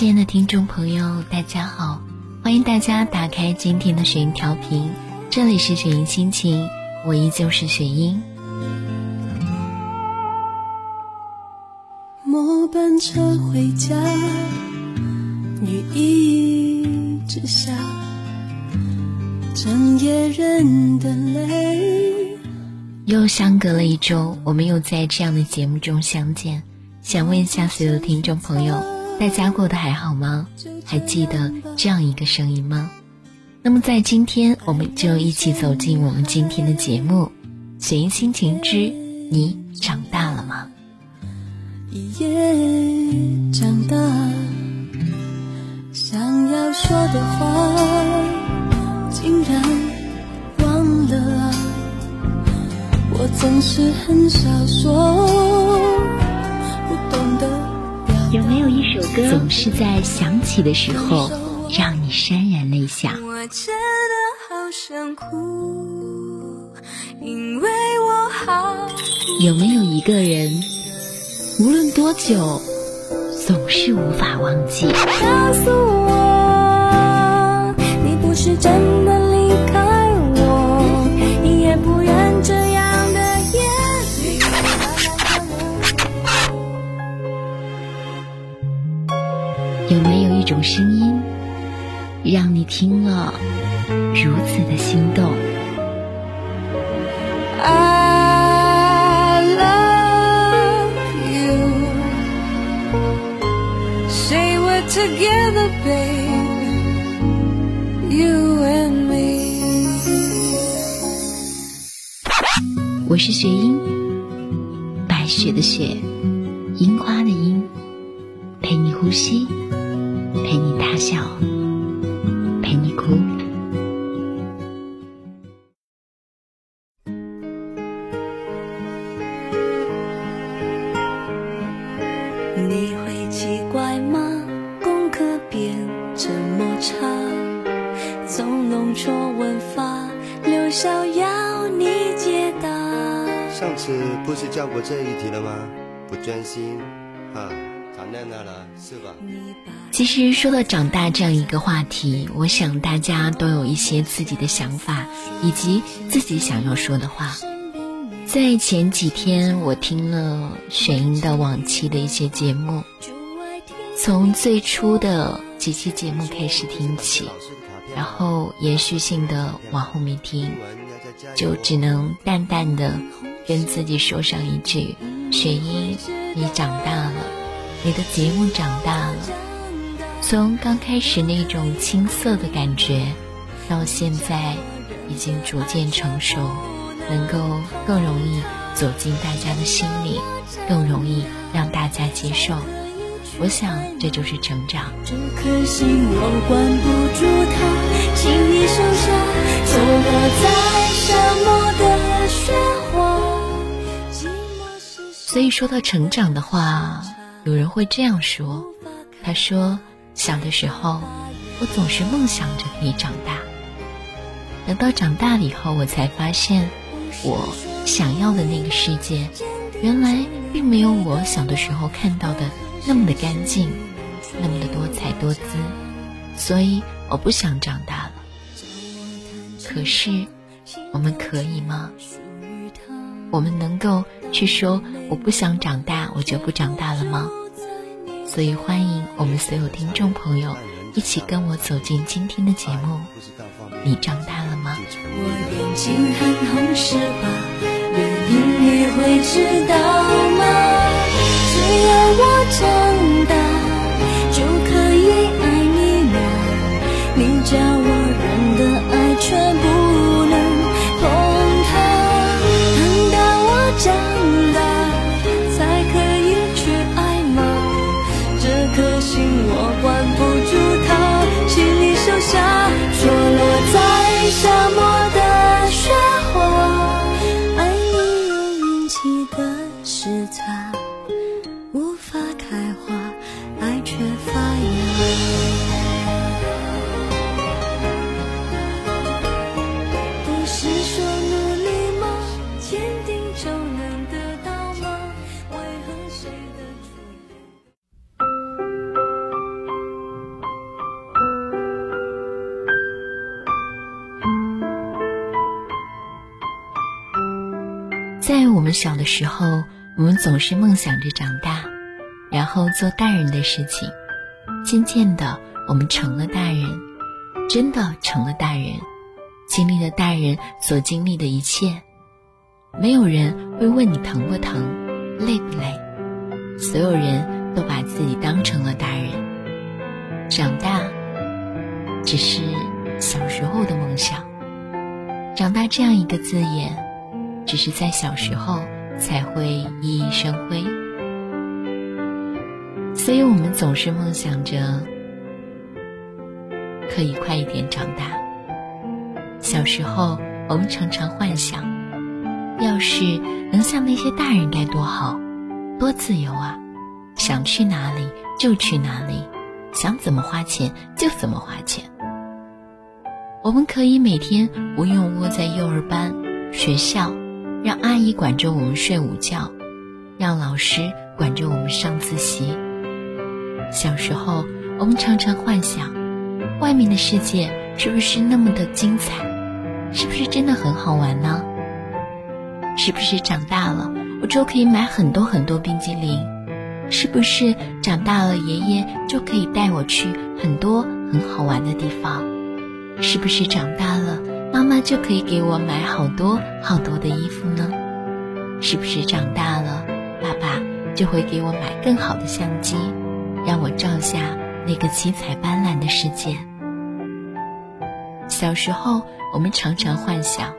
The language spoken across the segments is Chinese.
亲爱的听众朋友，大家好，欢迎大家打开今天的雪音调频，这里是雪音心情，我依旧是雪音。末班车回家，雨一直下，整夜人的泪。又相隔了一周，我们又在这样的节目中相见。想问一下所有的听众朋友，大家过得还好吗？还记得这样一个声音吗？那么在今天，我们就一起走进我们今天的节目《随心情之你长大了吗》。一夜长大，想要说的话，竟然忘了啊！我总是很少说。歌总是在想起的时候让你潸然泪下？我真的好想哭，因为我好。有没有一个人，无论多久，总是无法忘记？告诉我，你不是真的。种声音，让你听了如此的心动。I love you, say we're together, babe, you and me。我是雪英，白雪的雪，樱花的樱，陪你呼吸。笑，陪你哭。你会奇怪吗？功课变这么差，总弄错文法，刘逍遥你解答。上次不是教过这一题了吗？不专心，哈。其实说到长大这样一个话题，我想大家都有一些自己的想法，以及自己想要说的话。在前几天，我听了雪英的往期的一些节目，从最初的几期节目开始听起，然后延续性的往后面听，就只能淡淡的跟自己说上一句：雪英，你长大了。你的节目长大了，从刚开始那种青涩的感觉，到现在已经逐渐成熟，能够更容易走进大家的心里，更容易让大家接受。我想这就是成长。这颗心我管不住它，请你收下，错落在沙漠的雪花。所以说到成长的话。有人会这样说：“他说，小的时候，我总是梦想着可以长大。等到长大了以后，我才发现，我想要的那个世界，原来并没有我小的时候看到的那么的干净，那么的多彩多姿。所以，我不想长大了。可是，我们可以吗？我们能够？”去说我不想长大，我就不长大了吗？所以欢迎我们所有听众朋友一起跟我走进今天的节目。你长大了吗？我眼睛很红是吧？原因你会知道吗？只要我长大，就可以爱你了。你叫我们小的时候，我们总是梦想着长大，然后做大人的事情。渐渐的，我们成了大人，真的成了大人，经历了大人所经历的一切。没有人会问你疼不疼，累不累，所有人都把自己当成了大人。长大，只是小时候的梦想。长大这样一个字眼，只是在小时候才会熠熠生辉。所以我们总是梦想着可以快一点长大。小时候，我们常常幻想，要是能像那些大人该多好，多自由啊！想去哪里就去哪里，想怎么花钱就怎么花钱。我们可以每天不用窝在幼儿班、学校，让阿姨管着我们睡午觉，让老师管着我们上自习。小时候，我们常常幻想，外面的世界是不是那么的精彩？是不是真的很好玩呢？是不是长大了，我就可以买很多很多冰激凌？是不是长大了，爷爷就可以带我去很多很好玩的地方？是不是长大了，妈妈就可以给我买好多好多的衣服呢？是不是长大了，爸爸就会给我买更好的相机？让我照下那个七彩斑斓的世界。小时候，我们常常幻想，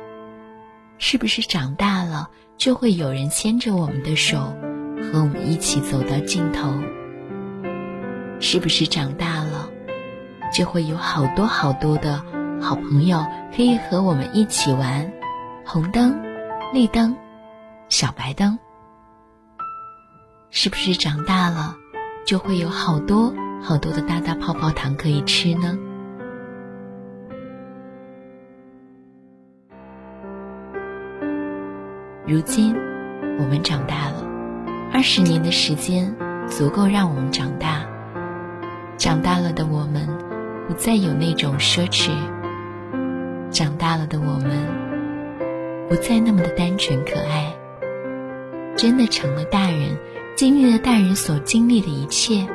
是不是长大了就会有人牵着我们的手，和我们一起走到尽头？是不是长大了，就会有好多好多的好朋友可以和我们一起玩？红灯、绿灯、小白灯。是不是长大了？就会有好多好多的大大泡泡糖可以吃呢。如今，我们长大了，二十年的时间足够让我们长大。长大了的我们，不再有那种奢侈。长大了的我们，不再那么的单纯可爱。真的成了大人。经历了大人所经历的一切，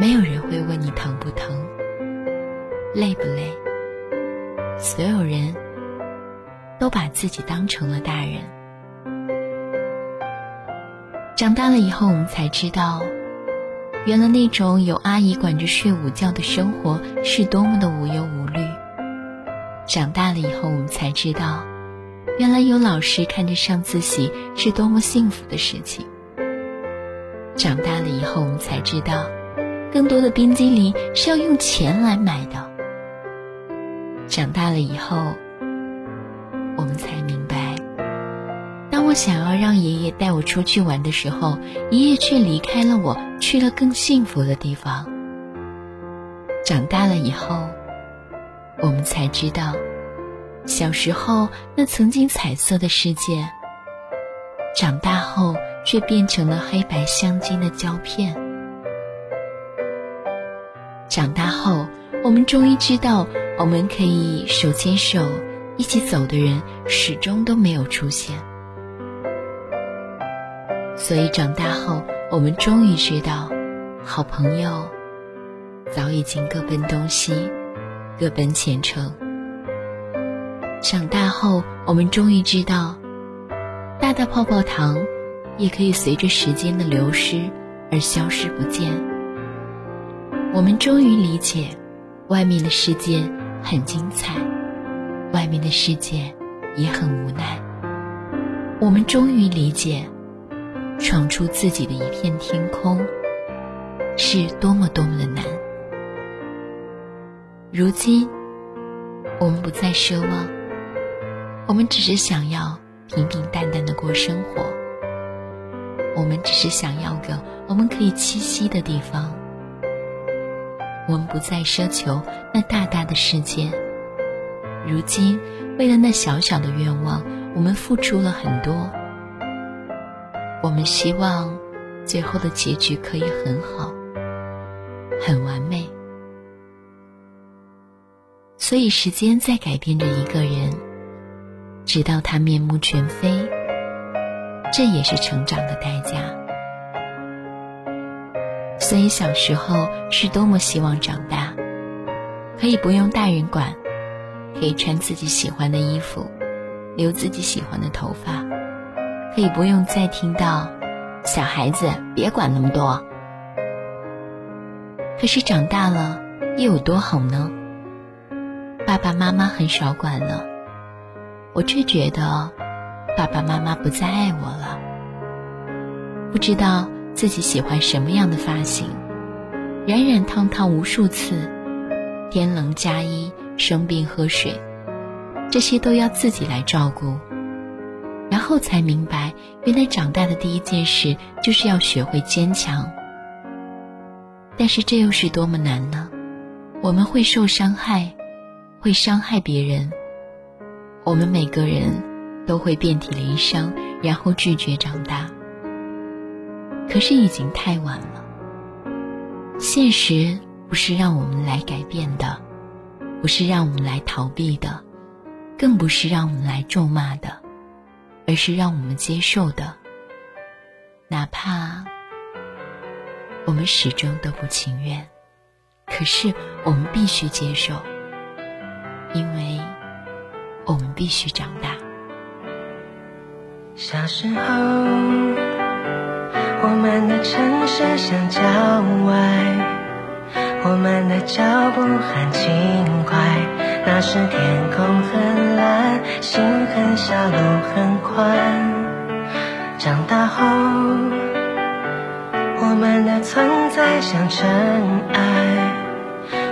没有人会问你疼不疼、累不累。所有人都把自己当成了大人。长大了以后，我们才知道，原来那种有阿姨管着睡午觉的生活是多么的无忧无。长大了以后，我们才知道，原来有老师看着上自习是多么幸福的事情。长大了以后，我们才知道，更多的冰激凌是要用钱来买的。长大了以后，我们才明白，当我想要让爷爷带我出去玩的时候，爷爷却离开了我，去了更幸福的地方。长大了以后，我们才知道，小时候那曾经彩色的世界，长大后。却变成了黑白相间的胶片。长大后，我们终于知道，我们可以手牵手一起走的人，始终都没有出现。所以，长大后，我们终于知道，好朋友早已经各奔东西，各奔前程。长大后，我们终于知道，大大泡泡糖。也可以随着时间的流失而消失不见。我们终于理解，外面的世界很精彩，外面的世界也很无奈。我们终于理解，闯出自己的一片天空是多么多么的难。如今，我们不再奢望，我们只是想要平平淡淡的过生活。我们只是想要个我们可以栖息的地方。我们不再奢求那大大的世界。如今，为了那小小的愿望，我们付出了很多。我们希望最后的结局可以很好，很完美。所以，时间在改变着一个人，直到他面目全非，这也是成长的代价。所以小时候是多么希望长大，可以不用大人管，可以穿自己喜欢的衣服，留自己喜欢的头发，可以不用再听到“小孩子别管那么多”。可是长大了又有多好呢？爸爸妈妈很少管了，我却觉得爸爸妈妈不再爱我了。不知道自己喜欢什么样的发型，染染烫烫无数次，天冷加衣，生病喝水，这些都要自己来照顾。然后才明白，原来长大的第一件事就是要学会坚强。但是这又是多么难呢？我们会受伤害，会伤害别人。我们每个人都会遍体鳞伤，然后拒绝长大。可是已经太晚了。现实不是让我们来改变的，不是让我们来逃避的，更不是让我们来咒骂的，而是让我们接受的，哪怕。我们始终都不情愿，可是我们必须接受，因为我们必须长大。小时候，我们的城市像郊外，我们的脚步很轻快，那时天空很蓝，心很小，路很宽。长大后。我们的存在像尘埃，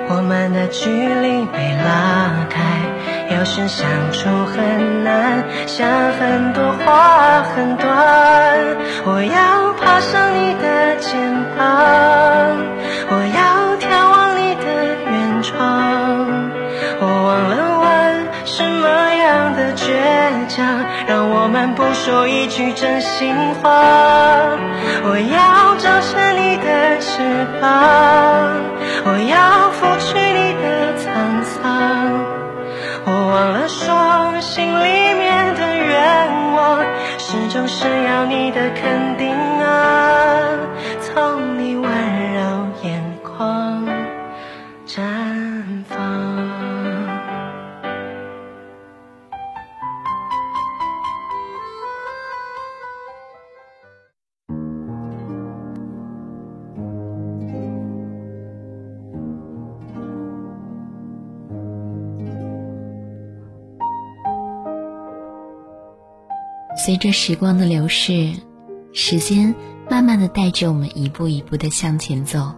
我们的距离被拉开，有时相处很难，想很多话很短。我要爬上你的肩膀，我要眺望你的远窗，我忘了问什么样的倔强，让我们不说一句真心话。我要长成你的翅膀，我要去你的沧桑。我忘了说，心里面的愿望，始终是要你的肯定随着时光的流逝，时间慢慢的带着我们一步一步的向前走。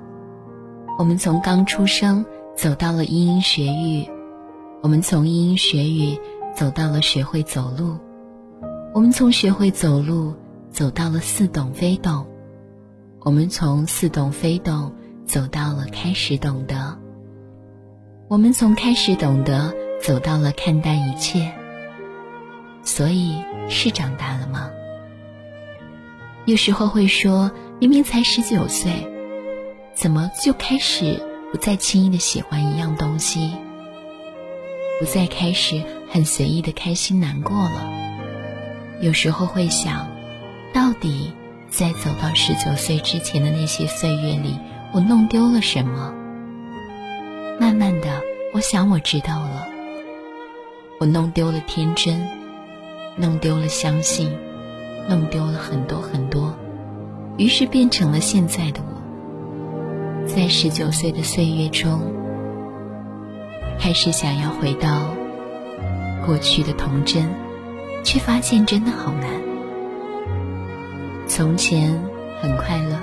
我们从刚出生走到了嘤嘤学语，我们从嘤嘤学语走到了学会走路，我们从学会走路走到了似懂非懂，我们从似懂非懂走到了开始懂得，我们从开始懂得走到了看淡一切。所以是长大了吗？有时候会说，明明才十九岁，怎么就开始不再轻易的喜欢一样东西，不再开始很随意的开心难过了？有时候会想，到底在走到十九岁之前的那些岁月里，我弄丢了什么？慢慢的，我想我知道了，我弄丢了天真。弄丢了相信，弄丢了很多很多，于是变成了现在的我。在十九岁的岁月中，开始想要回到过去的童真，却发现真的好难。从前很快乐，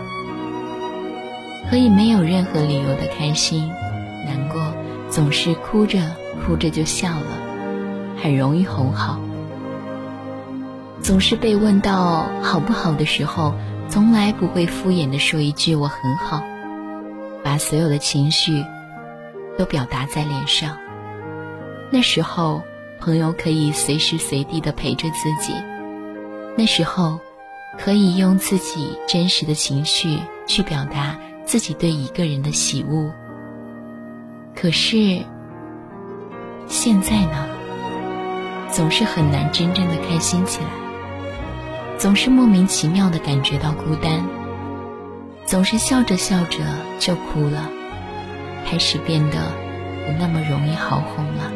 可以没有任何理由的开心、难过，总是哭着哭着就笑了，很容易哄好。总是被问到好不好的时候，从来不会敷衍的说一句我很好，把所有的情绪都表达在脸上。那时候，朋友可以随时随地的陪着自己，那时候，可以用自己真实的情绪去表达自己对一个人的喜恶。可是，现在呢，总是很难真正的开心起来。总是莫名其妙的感觉到孤单，总是笑着笑着就哭了，开始变得不那么容易好哄了，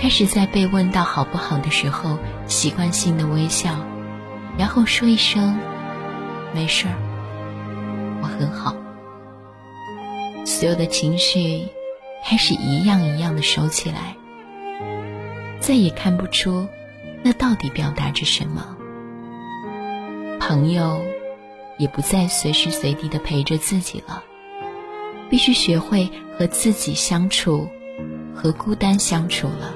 开始在被问到好不好的时候，习惯性的微笑，然后说一声没事儿，我很好。所有的情绪开始一样一样的收起来，再也看不出那到底表达着什么。朋友也不再随时随地的陪着自己了，必须学会和自己相处，和孤单相处了。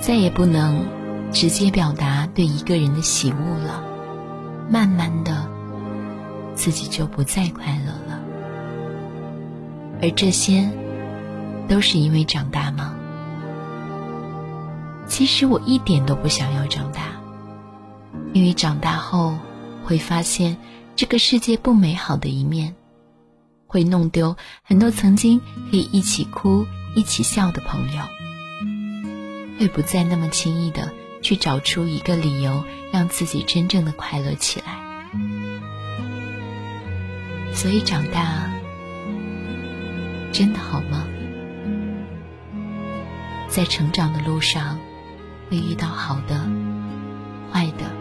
再也不能直接表达对一个人的喜恶了，慢慢的，自己就不再快乐了。而这些，都是因为长大吗？其实我一点都不想要长大，因为长大后会发现这个世界不美好的一面，会弄丢很多曾经可以一起哭、一起笑的朋友，会不再那么轻易的去找出一个理由让自己真正的快乐起来。所以长大。真的好吗？在成长的路上，会遇到好的、坏的，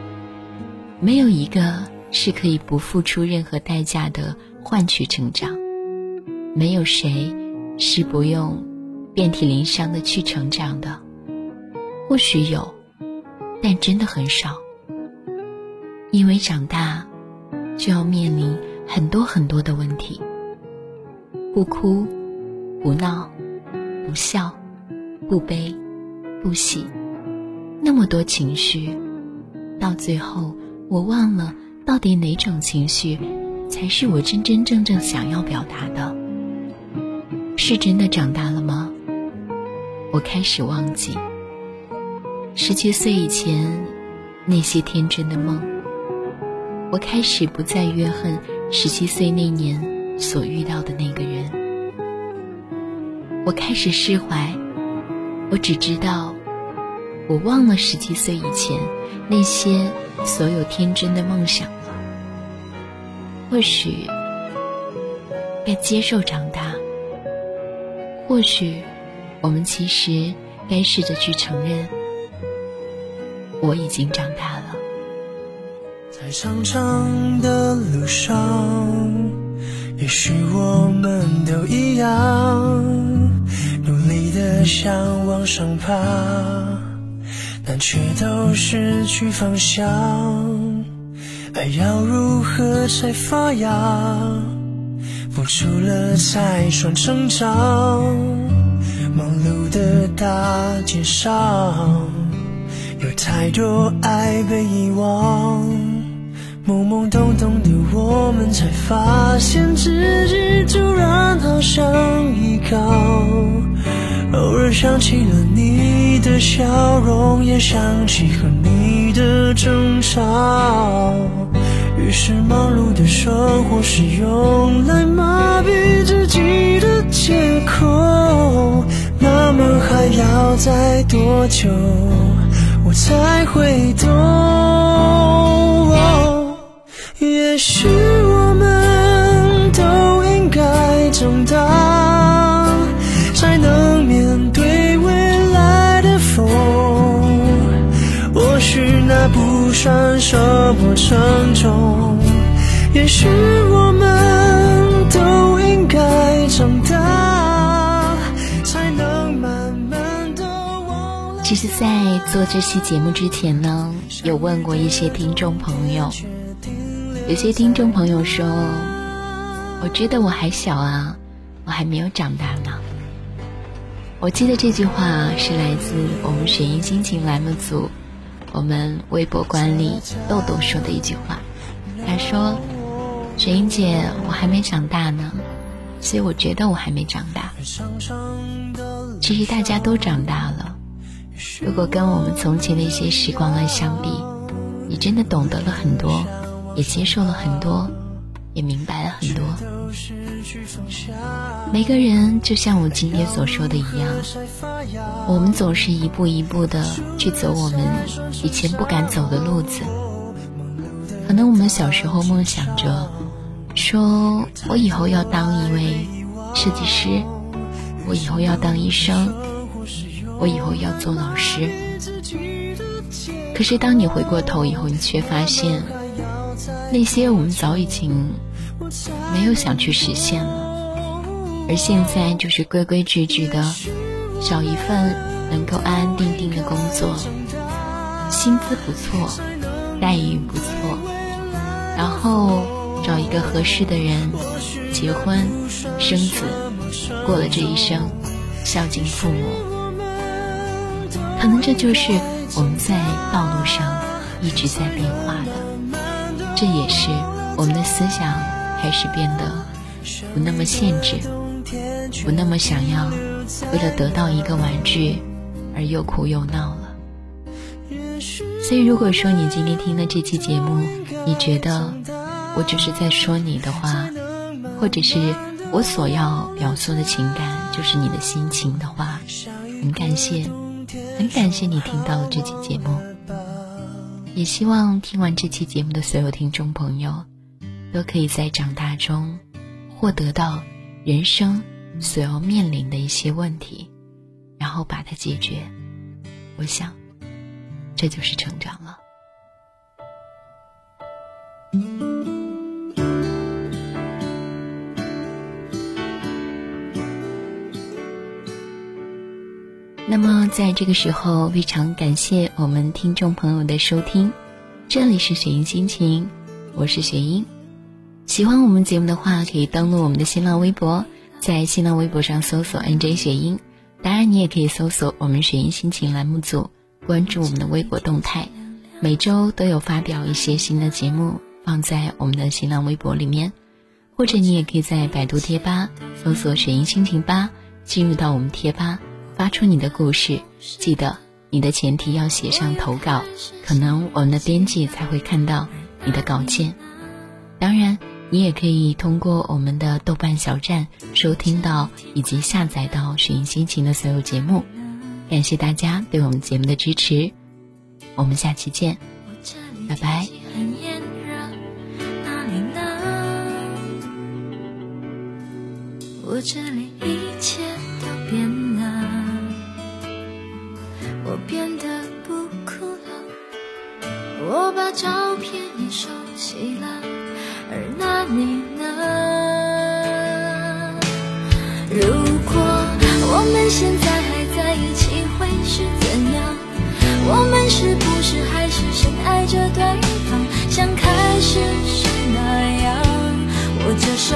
没有一个是可以不付出任何代价的换取成长，没有谁是不用遍体鳞伤的去成长的。或许有，但真的很少。因为长大，就要面临很多很多的问题。不哭。不闹，不笑，不悲，不喜，那么多情绪，到最后我忘了到底哪种情绪才是我真真正正想要表达的。是真的长大了吗？我开始忘记十七岁以前那些天真的梦。我开始不再怨恨十七岁那年所遇到的那个人。我开始释怀，我只知道，我忘了十七岁以前那些所有天真的梦想了。或许该接受长大，或许我们其实该试着去承认，我已经长大了。在长长的路上，也许我们都一样。想往上爬，但却都失去方向。爱要如何才发芽？付出了才算成长。忙碌的大街上，有太多爱被遗忘。懵懵懂懂的我们，才发现自己突然好想依靠。偶尔想起了你的笑容，也想起和你的争吵。于是忙碌的生活是用来麻痹自己的借口。那么还要再多久，我才会懂？也许不算什么沉重，也许我们都应该长大，才能慢慢的忘了。其实，在做这期节目之前呢，有问过一些听众朋友，有些听众朋友说：“我觉得我还小啊，我还没有长大呢。”我记得这句话是来自我们雪音心情栏目组。我们微博管理豆豆说的一句话，他说：“雪英姐，我还没长大呢，所以我觉得我还没长大。其实大家都长大了。如果跟我们从前的一些时光来相比，你真的懂得了很多，也接受了很多。”也明白了很多。每个人就像我今天所说的一样，我们总是一步一步的去走我们以前不敢走的路子，可能我们小时候梦想着，说我以后要当一位设计师，我以后要当医生，我以后要做老师。可是当你回过头以后，你却发现，那些我们早已经没有想去实现了，而现在就是规规矩矩的，找一份能够安安定定的工作，薪资不错，待遇不错，然后找一个合适的人，结婚生子，过了这一生，孝敬父母，可能这就是。我们在道路上一直在变化的，这也是我们的思想开始变得不那么限制，不那么想要为了得到一个玩具而又哭又闹了。所以，如果说你今天听了这期节目，你觉得我就是在说你的话，或者是我所要表述的情感就是你的心情的话，很感谢。很感谢你听到了这期节目，也希望听完这期节目的所有听众朋友，都可以在长大中获得到人生所要面临的一些问题，然后把它解决。我想，这就是成长了。那么，在这个时候，非常感谢我们听众朋友的收听。这里是雪音心情，我是雪音。喜欢我们节目的话，可以登录我们的新浪微博，在新浪微博上搜索 “nj 雪音”。当然，你也可以搜索我们雪音心情栏目组，关注我们的微博动态。每周都有发表一些新的节目放在我们的新浪微博里面，或者你也可以在百度贴吧搜索“雪音心情吧”，进入到我们贴吧。发出你的故事，记得你的前提要写上投稿，可能我们的编辑才会看到你的稿件。当然，你也可以通过我们的豆瓣小站收听到以及下载到《寻音心情》的所有节目。感谢大家对我们节目的支持，我们下期见，拜拜。我这里一切都变。我变得不哭了，我把照片也收起了，而那你呢？如果我们现在还在一起，会是怎样？我们是不是还是深爱着对方，像开始时那样？握着手，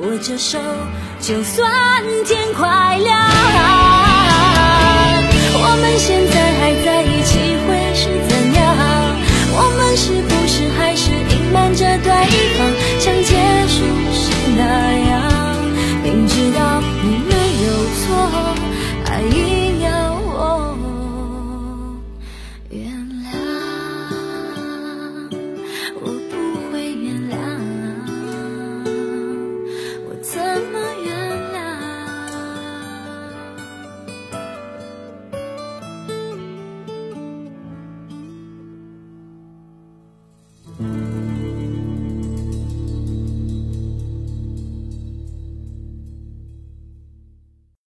握着手就算天快亮我们现在还在